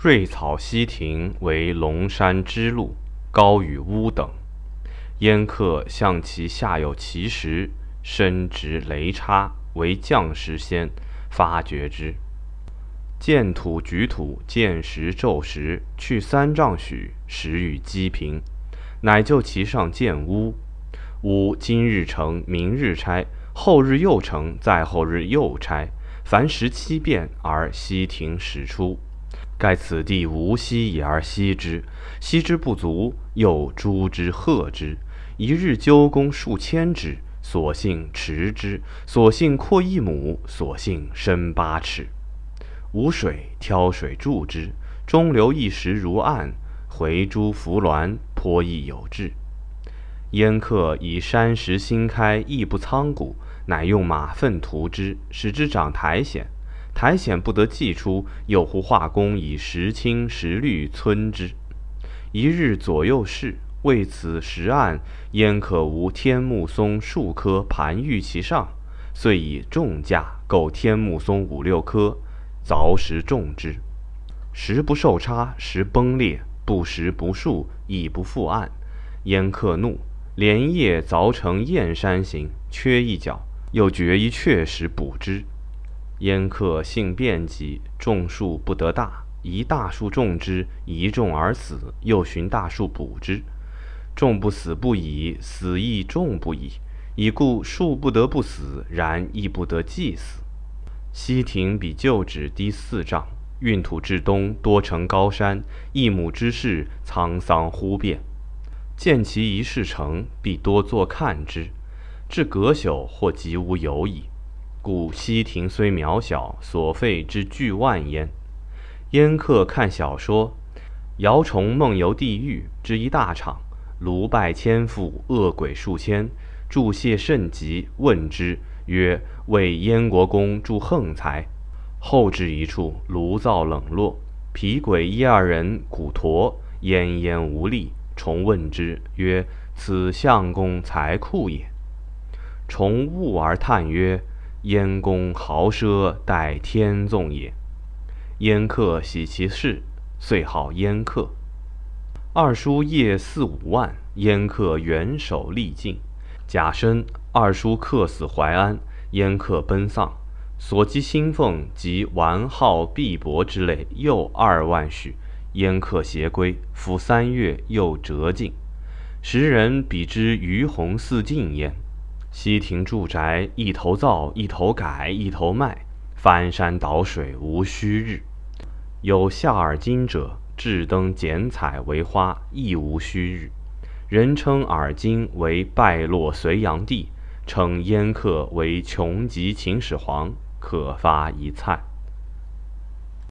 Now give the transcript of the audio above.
瑞草溪亭为龙山之路，高于屋等。燕客向其下有奇石，深直雷叉，为将石先，发掘之。见土举土，见石骤石，去三丈许，石与积平，乃就其上建屋。屋今日成，明日拆，后日又成，再后日又拆，凡十七变而西亭始出。盖此地无息也而息之，息之不足，又诛之贺之。一日纠工数千之，所幸持之，所幸扩一亩，所幸深八尺。无水，挑水注之，中流一石如岸，回诸浮峦，颇亦有致。燕客以山石新开，亦不苍古，乃用马粪涂之，使之长苔藓。苔藓不得寄出，又呼画工以石青石绿皴之。一日左右视，为此石案，焉可无天目松数棵盘玉其上？遂以重价购天目松五六棵，凿石种之。石不受差，石崩裂，不时不树，亦不复案。焉客怒，连夜凿成燕山形，缺一角，又掘一阙石补之。燕客性变急，种树不得大，一大树种之，一种而死，又寻大树补之。种不死不已，死亦种不已，已故树不得不死，然亦不得既死。西亭比旧址低四丈，运土至东，多成高山，一亩之势，沧桑忽变。见其一事成，必多作看之，至隔朽或即无有矣。故西亭虽渺小，所费之巨万焉。燕客看小说，姚崇梦游地狱之一大场，卢拜千父，恶鬼数千，注谢甚急，问之曰：“为燕国公助横财。”后至一处，炉灶冷落，皮鬼一二人，骨驼奄奄无力。重问之曰：“此相公财库也。”重悟而叹曰。燕公豪奢，待天纵也。燕客喜其事，遂号燕客。二叔业四五万，燕客元首力尽。甲申，二叔客死淮安，燕客奔丧，所积薪俸及玩好币帛之类，又二万许。燕客携归，夫三月又折尽。时人比之于洪似尽焉。西亭住宅，一头造，一头改，一头卖，翻山倒水无虚日。有下耳金者，制灯剪彩为花，亦无虚日。人称耳金为败落隋炀帝，称燕客为穷极秦始皇，可发一灿。